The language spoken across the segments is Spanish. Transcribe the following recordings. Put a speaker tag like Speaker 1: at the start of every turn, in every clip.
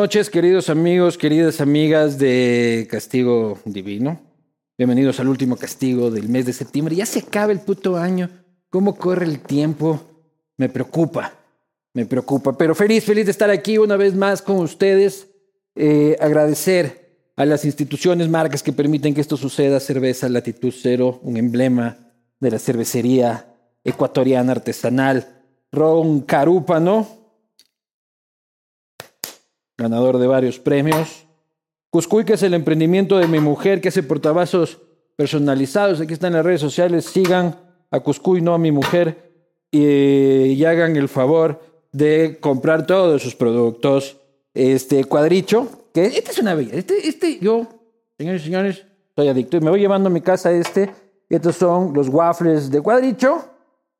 Speaker 1: noches, queridos amigos, queridas amigas de Castigo Divino. Bienvenidos al último castigo del mes de septiembre. Ya se acaba el puto año. ¿Cómo corre el tiempo? Me preocupa, me preocupa. Pero feliz, feliz de estar aquí una vez más con ustedes. Eh, agradecer a las instituciones, marcas que permiten que esto suceda. Cerveza Latitud Cero, un emblema de la cervecería ecuatoriana artesanal. Ron Carúpano, ganador de varios premios. Cuscuy, que es el emprendimiento de mi mujer, que hace portavasos personalizados. Aquí están las redes sociales. Sigan a Cuscuy, no a mi mujer, y, hagan el favor de comprar todos sus productos. Este cuadricho, que este es una bella. Este, este, yo, señores y señores, soy adicto y me voy llevando a mi casa este. Estos son los waffles de cuadricho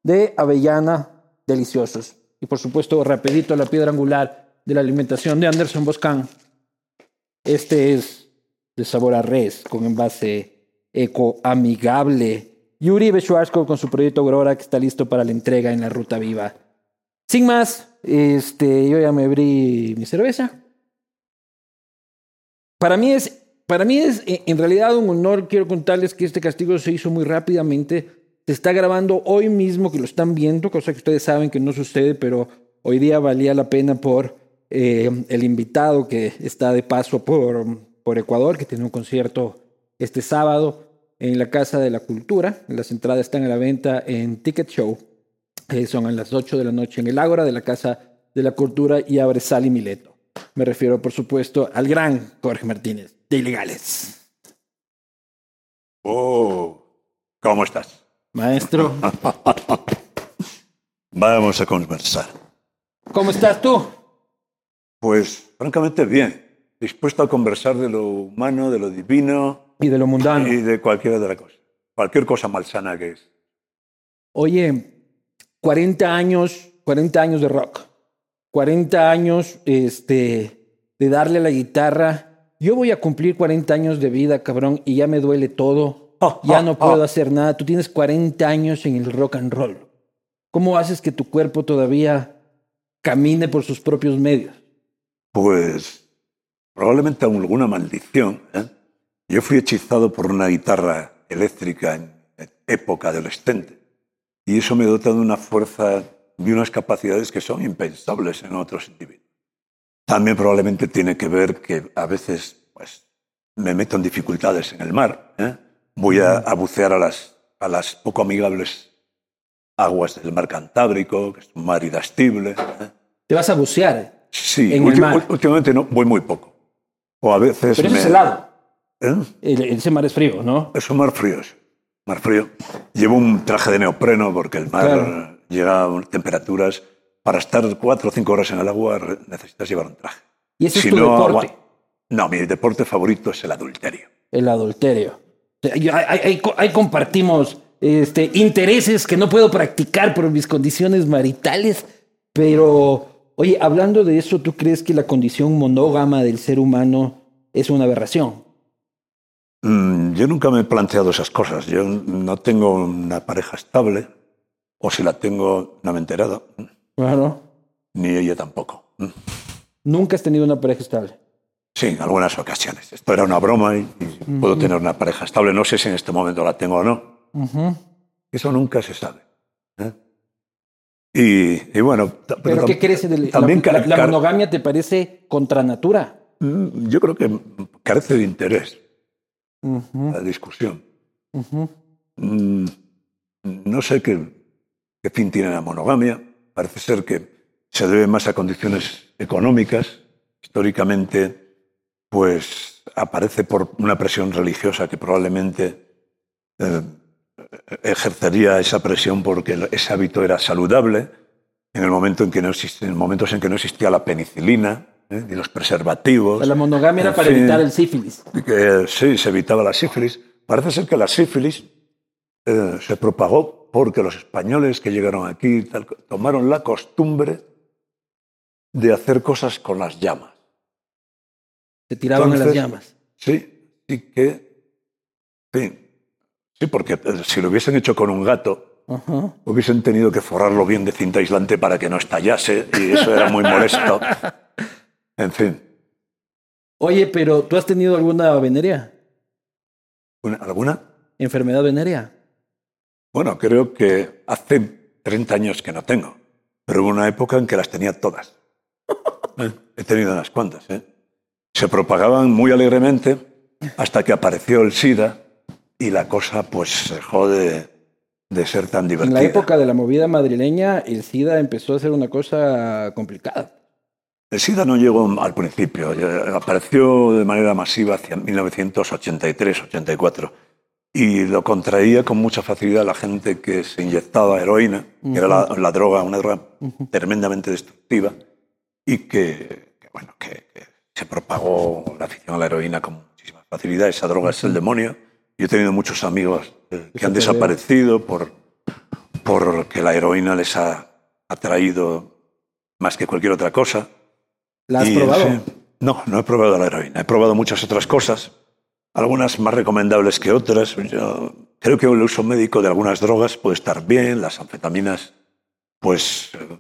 Speaker 1: de avellana deliciosos. Y por supuesto, rapidito la piedra angular de la alimentación de Anderson Boscan. Este es de sabor a res, con envase eco-amigable. Yuri Bechuarsko con su proyecto Aurora que está listo para la entrega en la Ruta Viva. Sin más, este, yo ya me abrí mi cerveza. Para mí es, para mí es en realidad un honor. Quiero contarles que este castigo se hizo muy rápidamente. Se está grabando hoy mismo, que lo están viendo, cosa que ustedes saben que no sucede, pero hoy día valía la pena por eh, el invitado que está de paso por, por Ecuador, que tiene un concierto este sábado en la Casa de la Cultura. Las entradas están a la venta en Ticket Show. Eh, son a las 8 de la noche en el Ágora de la Casa de la Cultura y abre Sally Mileto. Me refiero, por supuesto, al gran Jorge Martínez de Ilegales.
Speaker 2: Oh, ¿cómo estás?
Speaker 1: Maestro.
Speaker 2: Vamos a conversar.
Speaker 1: ¿Cómo estás tú?
Speaker 2: Pues francamente bien, dispuesto a conversar de lo humano, de lo divino.
Speaker 1: Y de lo mundano.
Speaker 2: Y de cualquier otra cosa. Cualquier cosa malsana que es.
Speaker 1: Oye, 40 años, 40 años de rock. 40 años este, de darle a la guitarra. Yo voy a cumplir 40 años de vida, cabrón, y ya me duele todo.
Speaker 2: Oh,
Speaker 1: ya
Speaker 2: oh,
Speaker 1: no puedo
Speaker 2: oh.
Speaker 1: hacer nada. Tú tienes 40 años en el rock and roll. ¿Cómo haces que tu cuerpo todavía camine por sus propios medios?
Speaker 2: Pues probablemente alguna maldición. ¿eh? Yo fui hechizado por una guitarra eléctrica en época adolescente y eso me dota de una fuerza y unas capacidades que son impensables en otros individuos. También probablemente tiene que ver que a veces pues, me meto en dificultades en el mar. ¿eh? Voy a, bucear a las, a las poco amigables aguas del mar Cantábrico, que es un mar irascible. ¿eh?
Speaker 1: Te vas a bucear.
Speaker 2: Sí,
Speaker 1: en el
Speaker 2: ulti-
Speaker 1: mar.
Speaker 2: últimamente no, voy muy poco. O a veces
Speaker 1: Pero
Speaker 2: me-
Speaker 1: es helado.
Speaker 2: ¿Eh?
Speaker 1: El- ese mar es frío, ¿no?
Speaker 2: Es un mar frío. Mar frío. Llevo un traje de neopreno porque el mar
Speaker 1: Claro.
Speaker 2: llega a temperaturas. Para estar cuatro o cinco horas en el agua necesitas llevar un traje.
Speaker 1: Y ese
Speaker 2: Si
Speaker 1: es tu
Speaker 2: no,
Speaker 1: deporte,
Speaker 2: agua- No, mi deporte favorito es el adulterio.
Speaker 1: el adulterio. Ahí, ahí- ahí compartimos este, intereses que no puedo practicar por mis condiciones maritales, pero, oye, hablando de eso, ¿tú crees que la condición monógama del ser humano es una aberración?
Speaker 2: Mm, yo nunca me he planteado esas cosas. Yo no tengo una pareja estable, o si la tengo, no me he enterado.
Speaker 1: Claro.
Speaker 2: Ni ella tampoco.
Speaker 1: Nunca has tenido una pareja estable.
Speaker 2: Sí, en algunas ocasiones. Esto era una broma y, y puedo tener una pareja estable. No sé si en este momento la tengo o no. Eso nunca se sabe. Y, y bueno,
Speaker 1: ¿Pero
Speaker 2: tam-
Speaker 1: qué crees? de
Speaker 2: también
Speaker 1: la, monogamia te parece contra natura?
Speaker 2: Mm, yo creo que carece de interés la discusión. Mm, no sé qué, qué fin tiene la monogamia. Parece ser que se debe más a condiciones económicas. Históricamente, pues aparece por una presión religiosa que probablemente eh, ejercería esa presión porque ese hábito era saludable en el momento en que no momentos en que no existía la penicilina ¿eh? ni los preservativos.
Speaker 1: La monogamia era para
Speaker 2: fin,
Speaker 1: evitar el sífilis.
Speaker 2: que sí, se evitaba la sífilis. Parece ser que la sífilis eh, se propagó porque los españoles que llegaron aquí tal- tomaron la costumbre de hacer cosas con las llamas.
Speaker 1: Se tiraban a las llamas.
Speaker 2: Sí, y que fin. Sí, porque eh, si lo hubiesen hecho con un gato, hubiesen tenido que forrarlo bien de cinta aislante para que no estallase y eso era muy molesto. En fin,
Speaker 1: Oye, pero ¿tú has tenido alguna venerea?
Speaker 2: ¿una- ¿alguna?
Speaker 1: ¿Enfermedad venérea?
Speaker 2: Bueno, creo que hace 30 años que no tengo, pero hubo una época en que las tenía todas. Eh, He tenido unas cuantas. ¿eh? Se propagaban muy alegremente hasta que apareció el SIDA y la cosa pues dejó de, de ser tan
Speaker 1: En
Speaker 2: divertida.
Speaker 1: la época de la movida madrileña, el SIDA empezó a ser una cosa complicada.
Speaker 2: El SIDA no llegó al principio, ya apareció de manera masiva hacia 1983-84 y lo contraía con mucha facilidad la gente que se inyectaba heroína, que era la, la droga, una droga tremendamente destructiva y que, que, bueno, que, que se propagó la afición a la heroína con muchísima facilidad. Esa droga es el demonio. Yo he tenido muchos amigos que han desaparecido por porque la heroína les ha atraído más que cualquier otra cosa.
Speaker 1: ¿La has
Speaker 2: Y,
Speaker 1: probado?
Speaker 2: sí, no, no he probado la heroína. He probado muchas otras cosas, algunas más recomendables que otras. Yo creo que el uso médico de algunas drogas puede estar bien. Las anfetaminas, pues, eh,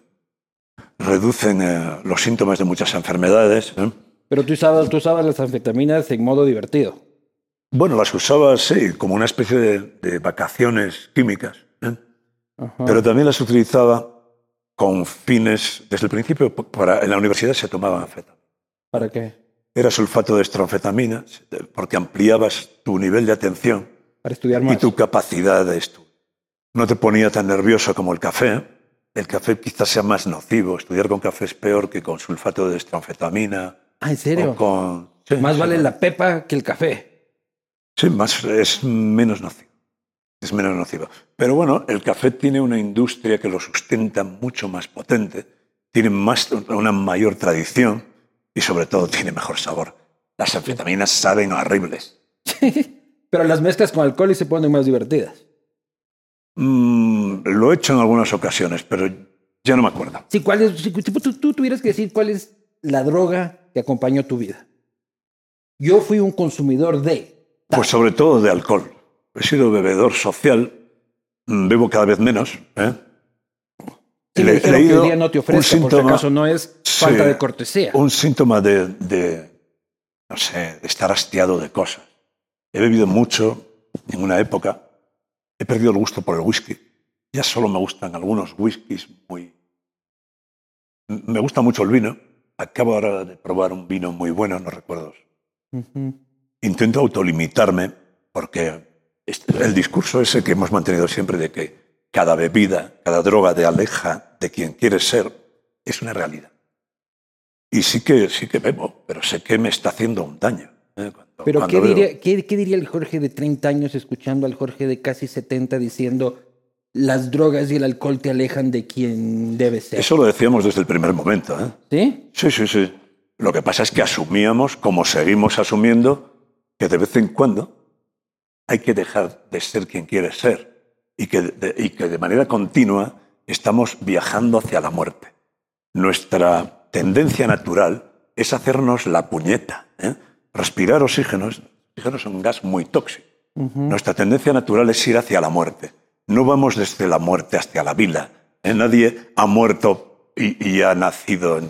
Speaker 2: reducen eh, los síntomas de muchas enfermedades. ¿eh?
Speaker 1: Pero tú usabas, tú usabas las anfetaminas en modo divertido.
Speaker 2: Bueno, las usaba, sí, como una especie de, de vacaciones químicas. ¿eh? Pero también las utilizaba con fines, desde el principio, para, en la universidad se tomaban anfetaminas.
Speaker 1: ¿Para qué?
Speaker 2: Era sulfato de estranfetamina, porque ampliabas tu nivel de atención
Speaker 1: Para estudiar
Speaker 2: y
Speaker 1: más.
Speaker 2: tu capacidad de estudio. No te ponía tan nervioso como el café. El café quizás sea más nocivo. Estudiar con café es peor que con sulfato de estranfetamina.
Speaker 1: Ah, ¿en serio?
Speaker 2: con... sí,
Speaker 1: Más
Speaker 2: sí,
Speaker 1: vale la pepa que el café.
Speaker 2: Sí, más, es menos nocivo. Es menos nocivo. Pero bueno, el café tiene una industria que lo sustenta mucho más potente, tiene más, una mayor tradición y sobre todo tiene mejor sabor. Las anfetaminas saben horribles.
Speaker 1: Pero las mezclas con alcohol y se ponen más divertidas.
Speaker 2: Mm, lo he hecho en algunas ocasiones, pero ya no me acuerdo.
Speaker 1: Sí, ¿cuál es, si tú, tú- tú tuvieras que decir cuál es la droga que acompañó tu vida. Yo fui un consumidor de...
Speaker 2: Pues sobre todo de alcohol. He sido bebedor social, mm, bebo cada vez menos. ¿eh?
Speaker 1: Sí,
Speaker 2: Le-
Speaker 1: me
Speaker 2: he
Speaker 1: que el día no te
Speaker 2: un
Speaker 1: ofrezca, por si
Speaker 2: síntoma-
Speaker 1: acaso no es
Speaker 2: Sí,
Speaker 1: falta de cortesía.
Speaker 2: Un síntoma de, de, no sé, de estar hastiado de cosas. He bebido mucho en una época. He perdido el gusto por el whisky. Ya solo me gustan algunos whiskies muy... Me gusta mucho el vino. Acabo ahora de probar un vino muy bueno, no recuerdo.
Speaker 1: Ujú.
Speaker 2: Intento autolimitarme porque el discurso ese que hemos mantenido siempre de que cada bebida, cada droga te aleja de quien quieres ser, es una realidad. Y sí que, sí que bebo, pero sé que me está haciendo un daño. ¿eh? Cuando-
Speaker 1: Pero
Speaker 2: cuando
Speaker 1: ¿qué diría, qué, qué diría el Jorge de 30 años escuchando al Jorge de casi 70 diciendo las drogas y el alcohol te alejan de quien debes ser?
Speaker 2: Eso lo decíamos desde el primer momento. ¿eh?
Speaker 1: ¿Sí?
Speaker 2: Sí, sí, sí. Lo que pasa es que asumíamos, como seguimos asumiendo, que de vez en cuando hay que dejar de ser quien quieres ser y que de, y que de manera continua estamos viajando hacia la muerte. Nuestra tendencia natural es hacernos la puñeta. ¿eh? Respirar oxígeno, es- oxígeno es un gas muy tóxico. Nuestra tendencia natural es ir hacia la muerte. No vamos desde la muerte hasta la vida. ¿eh? Nadie ha muerto y, y ha nacido en,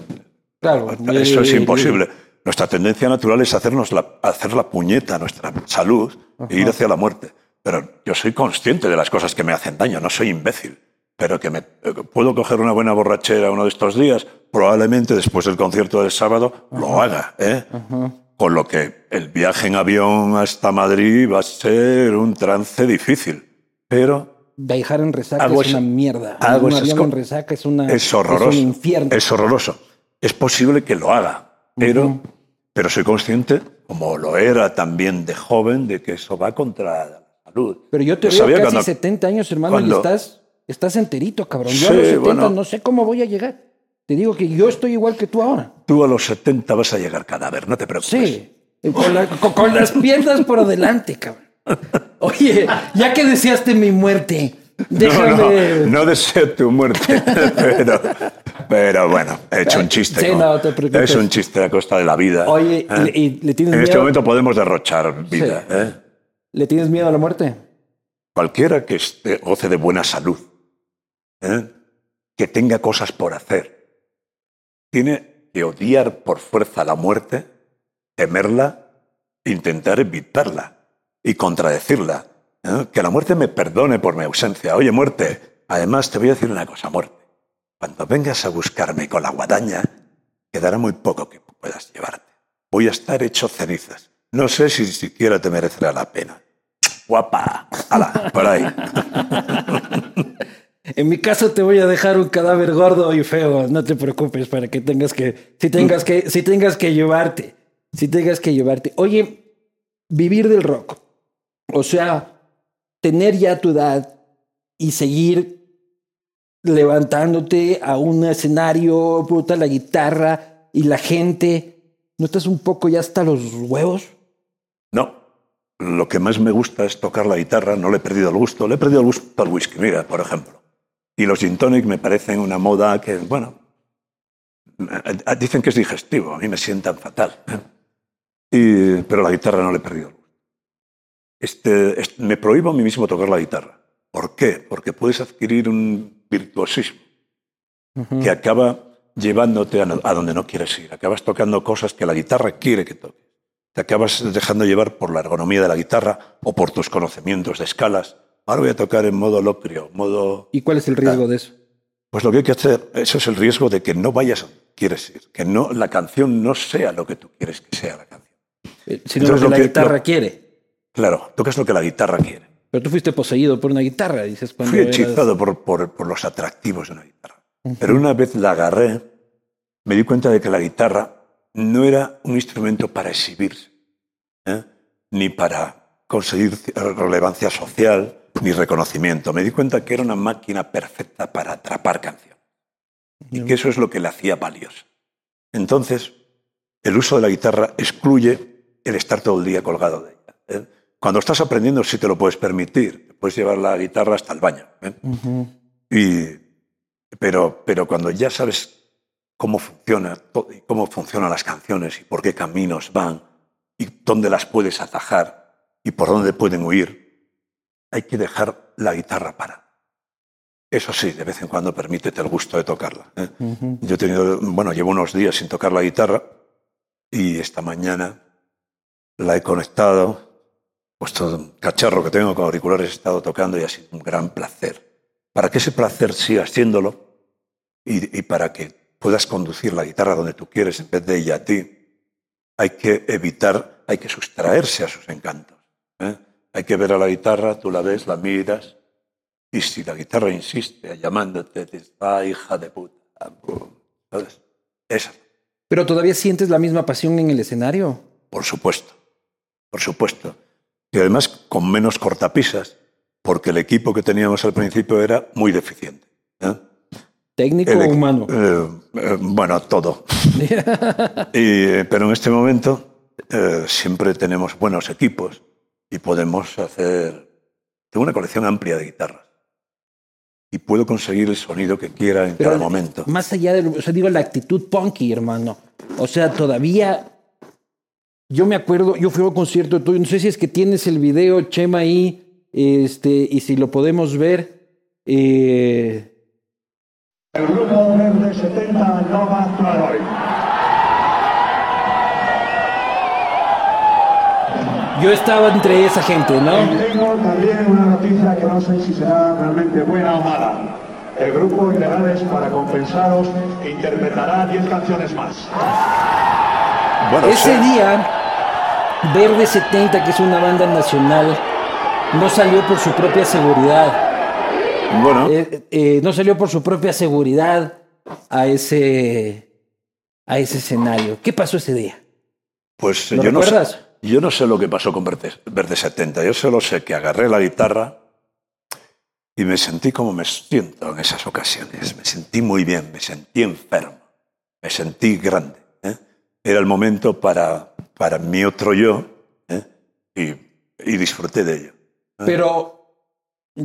Speaker 1: Claro.
Speaker 2: eso es imposible. Nuestra tendencia natural es hacernos la, hacer la puñeta a nuestra salud e ir hacia la muerte. Pero yo soy consciente de las cosas que me hacen daño, no soy imbécil. Pero que me, eh, puedo coger una buena borrachera uno de estos días, probablemente después del concierto del sábado lo haga. ¿eh? Con lo que el viaje en avión hasta Madrid va a ser un trance difícil. Pero
Speaker 1: Viajar en resaca es una mierda.
Speaker 2: hago
Speaker 1: un avión en resaca es, una,
Speaker 2: es horroroso.
Speaker 1: un infierno.
Speaker 2: Es horroroso. Es posible que lo haga, pero, pero soy consciente, como lo era también de joven, de que eso va contra la salud.
Speaker 1: Pero yo te
Speaker 2: Yo
Speaker 1: veo
Speaker 2: sabía
Speaker 1: casi
Speaker 2: cuando-
Speaker 1: 70 años, hermano,
Speaker 2: cuando-
Speaker 1: y estás, estás enterito, cabrón. Yo
Speaker 2: Sí,
Speaker 1: a los 70
Speaker 2: bueno.
Speaker 1: no sé cómo voy a llegar. Te digo que yo estoy igual que tú ahora.
Speaker 2: Tú a los 70 vas a llegar cadáver, no te preocupes.
Speaker 1: Sí. Con, la- con- con las piernas por adelante, cabrón. Oye, ya que deseaste mi muerte, déjame.
Speaker 2: no, no deseo tu muerte, pero, pero bueno, he hecho un chiste.
Speaker 1: Sí,
Speaker 2: ¿no?
Speaker 1: no te preocupes.
Speaker 2: Es un chiste a costa de la vida.
Speaker 1: Oye,
Speaker 2: ¿eh?
Speaker 1: y- y le tienes
Speaker 2: En este
Speaker 1: miedo-
Speaker 2: momento podemos derrochar vida. ¿eh?
Speaker 1: ¿Le tienes miedo a la muerte?
Speaker 2: Cualquiera que esté, goce de buena salud, ¿eh? que tenga cosas por hacer, tiene que odiar por fuerza la muerte, temerla, intentar evitarla y contradecirla. ¿Eh? Que la muerte me perdone por mi ausencia. Oye, muerte, además te voy a decir una cosa, muerte. Cuando vengas a buscarme con la guadaña, quedará muy poco que puedas llevarte. Voy a estar hecho cenizas. No sé si siquiera te merecerá la pena. Guapa. ¡Hala! Por ahí.
Speaker 1: En mi caso te voy a dejar un cadáver gordo y feo. No te preocupes para que tengas que, si tengas que, si tengas que llevarte, si tengas que llevarte. Oye, vivir del rock, o sea, tener ya tu edad y seguir levantándote a un escenario, puta la guitarra y la gente, ¿no estás un poco ya hasta los huevos?
Speaker 2: No. Lo que más me gusta es tocar la guitarra. No le he perdido el gusto. Le he perdido el gusto al whisky, mira, por ejemplo. Y los gin me parecen una moda que, bueno, eh, dicen que es digestivo. A mí me sientan fatal. ¿eh? Y, pero la guitarra no le he perdido. Este, este, me prohíbo a mí mismo tocar la guitarra. ¿Por qué? Porque puedes adquirir un virtuosismo que acaba llevándote a, a, donde no quieres ir. Acabas tocando cosas que la guitarra quiere que toques. Te acabas dejando llevar por la ergonomía de la guitarra o por tus conocimientos de escalas. Ahora voy a tocar en modo locrio, modo...
Speaker 1: ¿Y cuál es el riesgo de eso?
Speaker 2: Pues lo que hay que hacer, eso es el riesgo de que no vayas a donde quieres ir, que no, la canción no sea lo que tú quieres que sea la canción.
Speaker 1: Eh, sino Entonces, lo que lo la que, guitarra lo, quiere.
Speaker 2: Claro, tocas lo que la guitarra quiere.
Speaker 1: Pero tú fuiste poseído por una guitarra, dices. Cuando
Speaker 2: Fui hechizado eras... por, por, por, los atractivos de una guitarra. Uh -huh. Pero una vez la agarré, me di cuenta de que la guitarra no era un instrumento para exhibirse, ¿eh? ni para conseguir relevancia social, ni reconocimiento. Me di cuenta que era una máquina perfecta para atrapar canción. Uh -huh. Y que eso es lo que le hacía valiosa. Entonces, el uso de la guitarra excluye el estar todo el día colgado de ella. ¿eh? Cuando estás aprendiendo sí te lo puedes permitir, puedes llevar la guitarra hasta el baño. ¿eh? Uh -huh. y, pero, pero cuando ya sabes cómo funciona, cómo funcionan las canciones y por qué caminos van y dónde las puedes atajar y por dónde pueden huir, hay que dejar la guitarra para. Eso sí, de vez en cuando permítete el gusto de tocarla. ¿eh? Uh -huh. Yo he tenido, bueno, llevo unos días sin tocar la guitarra y esta mañana la he conectado puesto un cacharro que tengo con auriculares he estado tocando y ha sido un gran placer. Para que ese placer siga haciéndolo y, y, para que puedas conducir la guitarra donde tú quieres en vez de ella a ti, hay que evitar, hay que sustraerse a sus encantos. ¿eh? Hay que ver a la guitarra, tú la ves, la miras, y si la guitarra insiste llamándote, te dices, ah, hija de puta. ¿Sabes? Esa.
Speaker 1: ¿Pero todavía sientes la misma pasión en el escenario?
Speaker 2: Por supuesto, por supuesto y además con menos cortapisas, porque el equipo que teníamos al principio era muy deficiente. ¿eh?
Speaker 1: ¿Técnico o humano?
Speaker 2: Eh, eh, bueno, todo. y, pero en este momento eh, siempre tenemos buenos equipos y podemos hacer... Tengo una colección amplia de guitarras y puedo conseguir el sonido que quiera en pero, cada momento.
Speaker 1: Más allá de, o sea, digo, la actitud punky, hermano. O sea, todavía yo me acuerdo, yo fui a un concierto tuyo, no sé si es que tienes el video, Chema, ahí, este, y si lo podemos ver. Eh...
Speaker 3: El grupo Verde 70 no va a actuar hoy.
Speaker 1: Yo estaba entre esa gente, ¿no?
Speaker 3: Y tengo también una noticia que no sé si será realmente buena o mala. El grupo Ilegales, para compensaros, interpretará 10 canciones más.
Speaker 1: Bueno, Ese sí. día Verde 70, que es una banda nacional, no salió por su propia seguridad.
Speaker 2: Bueno.
Speaker 1: Eh, eh, no salió por su propia seguridad a ese, a ese escenario. ¿Qué pasó ese día?
Speaker 2: Pues yo no, sé, yo no sé lo que pasó con Verde, Verde 70. Yo solo sé que agarré la guitarra y me sentí como me siento en esas ocasiones. Me sentí muy bien, me sentí enfermo, me sentí grande. ¿eh? Era el momento para para mi otro yo ¿eh? y, y, disfruté de ello.
Speaker 1: ¿eh? Pero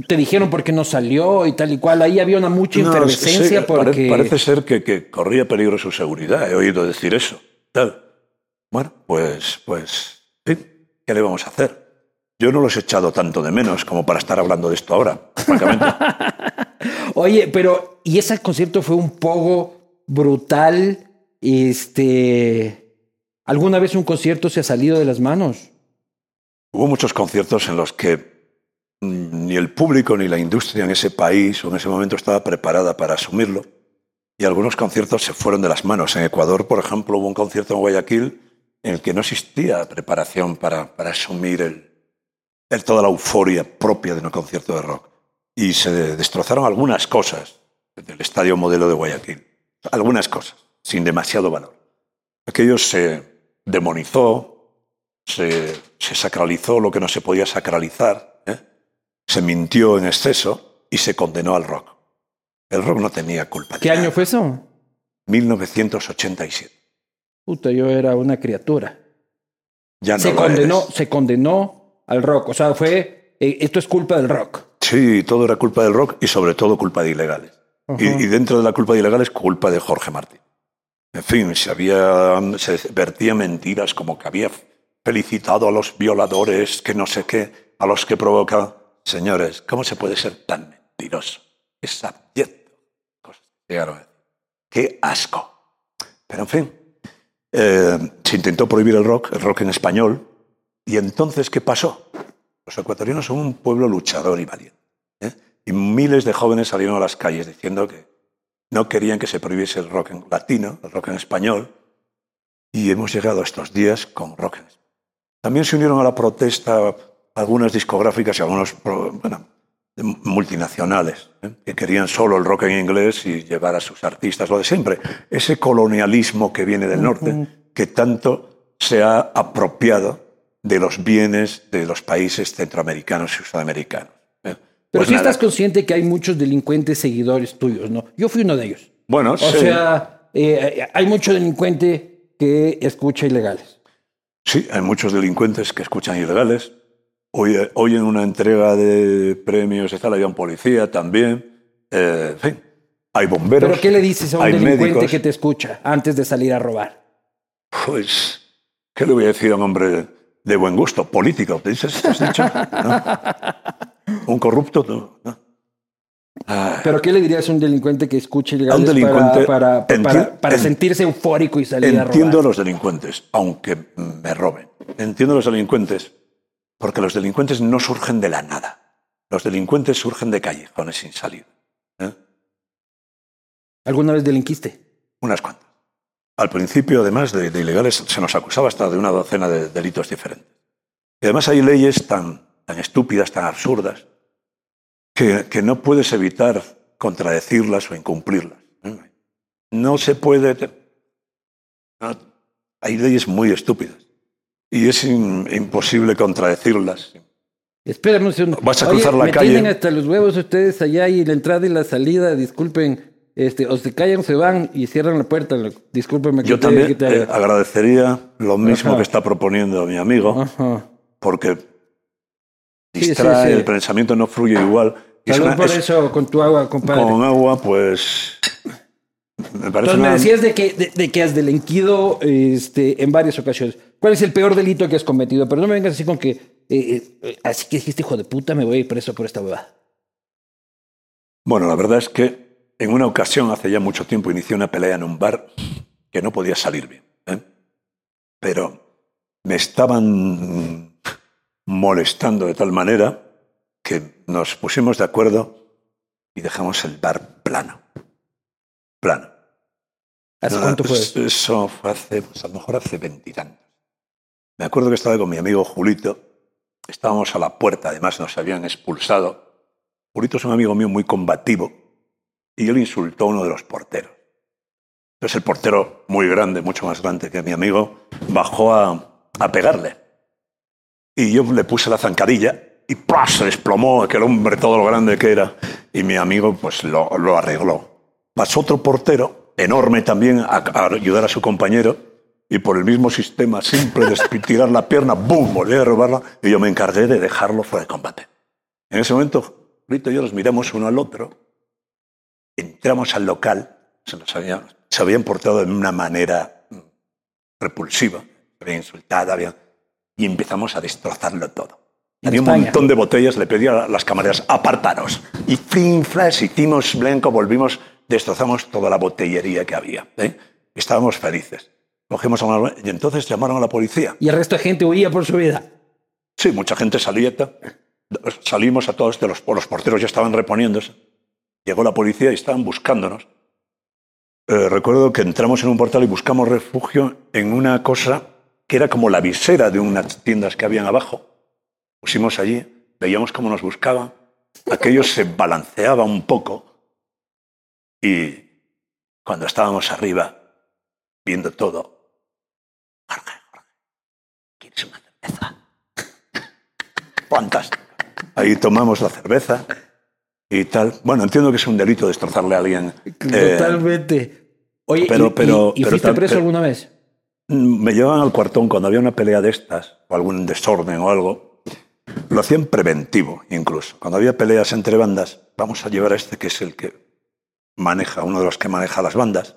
Speaker 1: te dijeron por qué no salió y tal y cual. Ahí había una mucha efervescencia
Speaker 2: no,
Speaker 1: porque...
Speaker 2: Parece ser que, que, corría peligro su seguridad. He oído decir eso. Tal. Bueno, pues, pues, ¿sí? ¿qué le vamos a hacer? yo no los he echado tanto de menos como para estar hablando de esto ahora, francamente.
Speaker 1: Oye, pero, ¿y ese concierto fue un poco brutal? Este. ¿Alguna vez un concierto se ha salido de las manos?
Speaker 2: Hubo muchos conciertos en los que mm, ni el público ni la industria en ese país o en ese momento estaba preparada para asumirlo. Y algunos conciertos se fueron de las manos. En Ecuador, por ejemplo, hubo un concierto en Guayaquil en el que no existía preparación para, para asumir el, el, toda la euforia propia de un concierto de rock. Y se destrozaron algunas cosas del estadio modelo de Guayaquil. Algunas cosas, sin demasiado valor. Aquello se demonizó, se, se sacralizó lo que no se podía sacralizar, ¿eh? se mintió en exceso y se condenó al rock. El rock no tenía culpa.
Speaker 1: ¿Qué año fue eso?
Speaker 2: 1987.
Speaker 1: Puta, yo era una criatura.
Speaker 2: Ya no
Speaker 1: se
Speaker 2: lo
Speaker 1: condenó,
Speaker 2: eres.
Speaker 1: se condenó al rock. O sea, fue eh, esto es culpa del rock.
Speaker 2: Sí, todo era culpa del rock y sobre todo culpa de ilegales. Y, y dentro de la culpa de ilegales, culpa de Jorge Martín. En fin, se, había, se vertían mentiras como que había felicitado a los violadores, que no sé qué, a los que provoca. Señores, ¿cómo se puede ser tan mentiroso? Es abyecto. ¡Qué asco! Pero en fin, eh, se intentó prohibir el rock, el rock en español. ¿Y entonces qué pasó? Los ecuatorianos son un pueblo luchador y valiente. ¿eh? Y miles de jóvenes salieron a las calles diciendo que no querían que se prohibiese el rock en latino, el rock en español. Y hemos llegado a estos días con rock en español. También se unieron a la protesta algunas discográficas y algunos bueno, multinacionales ¿eh? que querían solo el rock en inglés y llevar a sus artistas lo de siempre. Ese colonialismo que viene del norte, que tanto se ha apropiado de los bienes de los países centroamericanos y sudamericanos. ¿Eh?
Speaker 1: Pero
Speaker 2: Pues
Speaker 1: sí
Speaker 2: nada.
Speaker 1: estás consciente que hay muchos delincuentes seguidores tuyos, ¿no? Yo fui uno de ellos.
Speaker 2: Bueno,
Speaker 1: O
Speaker 2: sí.
Speaker 1: sea, eh, hay mucho delincuente que escucha ilegales.
Speaker 2: Sí, hay muchos delincuentes que escuchan ilegales. Hoy, hoy en una entrega de premios está la un policía también. Eh, en fin, hay bomberos.
Speaker 1: ¿Pero qué le dices a un delincuente
Speaker 2: médicos.
Speaker 1: que te escucha antes de salir a robar?
Speaker 2: Pues, ¿qué le voy a decir a un hombre de buen gusto? Político, ¿te dices? ¿Te has dicho? ¿No? Un corrupto, ¿no? ¿No? Ah,
Speaker 1: ¿Pero qué le dirías a un delincuente que escucha ilegales
Speaker 2: delincuente
Speaker 1: para, para,
Speaker 2: enti-
Speaker 1: para, para
Speaker 2: en-
Speaker 1: sentirse eufórico y salir a
Speaker 2: Entiendo a
Speaker 1: robar?
Speaker 2: los delincuentes, aunque me roben. Entiendo a los delincuentes porque los delincuentes no surgen de la nada. Los delincuentes surgen de callejones sin salida. ¿eh?
Speaker 1: ¿Alguna vez delinquiste?
Speaker 2: Unas cuantas. Al principio, además de, de ilegales, se nos acusaba hasta de una docena de delitos diferentes. Y además hay leyes tan, tan estúpidas, tan absurdas, que, que no puedes evitar contradecirlas o incumplirlas. No se puede... no, hay leyes muy estúpidas. Y es in- imposible contradecirlas.
Speaker 1: Espérame un segundo.
Speaker 2: Vas a
Speaker 1: Oye,
Speaker 2: cruzar la
Speaker 1: me
Speaker 2: calle.
Speaker 1: tienen hasta los huevos ustedes allá y la entrada y la salida, disculpen. Este, o se callan, se van y cierran la puerta. Discúlpeme que
Speaker 2: Yo también
Speaker 1: te-
Speaker 2: eh, agradecería lo mismo
Speaker 1: Ajá.
Speaker 2: que está proponiendo mi amigo,
Speaker 1: Ajá.
Speaker 2: porque distrae,
Speaker 1: sí, sí.
Speaker 2: el pensamiento no fluye igual.
Speaker 1: Salud
Speaker 2: una-
Speaker 1: por
Speaker 2: es-
Speaker 1: eso con tu agua, compadre.
Speaker 2: con agua, pues. Me parece
Speaker 1: Entonces me
Speaker 2: una-
Speaker 1: decías de que, de, de que has delinquido este, en varias ocasiones. ¿Cuál es el peor delito que has cometido? Pero no me vengas así con que, eh, eh, así que dijiste, hijo de puta, me voy a ir preso por esta huevada.
Speaker 2: Bueno, la verdad es que en una ocasión, hace ya mucho tiempo, inicié una pelea en un bar que no podía salir bien. ¿eh? Pero me estaban molestando de tal manera que nos pusimos de acuerdo y dejamos el bar plano. Plano.
Speaker 1: ¿Hace
Speaker 2: No,
Speaker 1: cuánto fue?
Speaker 2: es- Eso fue hace, pues a lo mejor hace veintitantos. Me acuerdo que estaba con mi amigo Julito. Estábamos a la puerta, además nos habían expulsado. Julito es un amigo mío muy combativo y él insultó a uno de los porteros. Entonces el portero, muy grande, mucho más grande que mi amigo, bajó a, a pegarle. Y yo le puse la zancadilla y ¡plas! se desplomó aquel hombre todo lo grande que era. Y mi amigo pues lo, arregló. Pasó otro portero, enorme también, a, ayudar a su compañero. Y por el mismo sistema simple de tirar la pierna, ¡bum! Volví a robarla. Y yo me encargué de dejarlo fuera de combate. En ese momento, Rito y yo nos miramos uno al otro. Entramos al local. Se nos había- se habían portado de una manera mm, repulsiva. Habían insultado, habían- y empezamos a destrozarlo todo. Tenía un montón de botellas, le pedía a las camareras, apartaros. Y fin, flash, hicimos blanco, volvimos, destrozamos toda la botellería que había. ¿eh? Estábamos felices. Cogimos a una- y entonces llamaron a la policía.
Speaker 1: Y el resto de gente huía por su vida.
Speaker 2: Sí, mucha gente salía. Salimos a todos, de los, los porteros ya estaban reponiéndose. Llegó la policía y estaban buscándonos. Eh, recuerdo que entramos en un portal y buscamos refugio en una cosa que era como la visera de unas tiendas que habían abajo. Pusimos allí, veíamos cómo nos buscaban. Aquello se balanceaba un poco. Y cuando estábamos arriba, viendo todo, Jorge, Jorge, ¿quieres una cerveza? Fantástico. Ahí tomamos la cerveza y tal. Bueno, entiendo que es un delito destrozarle a alguien. eh,
Speaker 1: Totalmente. Oye,
Speaker 2: pero-
Speaker 1: ¿y-
Speaker 2: pero-
Speaker 1: ¿y, y
Speaker 2: pero
Speaker 1: fuiste
Speaker 2: tal-
Speaker 1: preso alguna vez?
Speaker 2: Me llevaban al cuartón cuando había una pelea de estas, o algún desorden o algo. Lo hacían preventivo, incluso. Cuando había peleas entre bandas, vamos a llevar a este que es el que maneja, uno de los que maneja las bandas.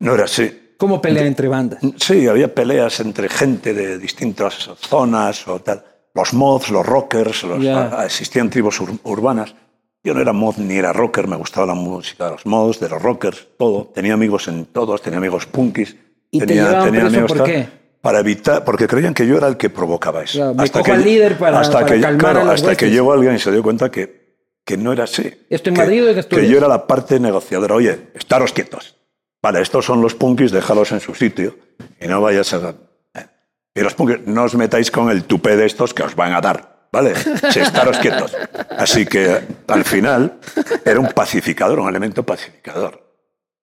Speaker 2: No era así.
Speaker 1: ¿Cómo pelear entre bandas?
Speaker 2: Sí, había peleas entre gente de distintas zonas o tal. Los mods, los rockers, los- existían tribus ur- urbanas. Yo no era mod ni era rocker, me gustaba la música de los mods, de los rockers, todo. Tenía amigos en todos, tenía amigos punkis.
Speaker 1: ¿Y te
Speaker 2: tenía,
Speaker 1: llevaban
Speaker 2: tenía
Speaker 1: preso por qué?
Speaker 2: Para evitar, porque creían que yo era el que provocaba eso.
Speaker 1: Claro, me cojo al líder para-
Speaker 2: hasta
Speaker 1: para
Speaker 2: que,
Speaker 1: calmar
Speaker 2: claro,
Speaker 1: a las
Speaker 2: hasta que llegó alguien y se dio cuenta que, que no era así.
Speaker 1: ¿Esto en
Speaker 2: Que-
Speaker 1: Madrid o en
Speaker 2: Que
Speaker 1: Asturias?
Speaker 2: yo era la parte negociadora. Oye, estaros quietos. Vale, estos son los punkis, déjalos en su sitio y no vayas a... eh. Y los punkis, no os metáis con el tupé de estos que os van a dar, ¿vale? Sí, estaros quietos. Así que al final era un pacificador, un elemento pacificador.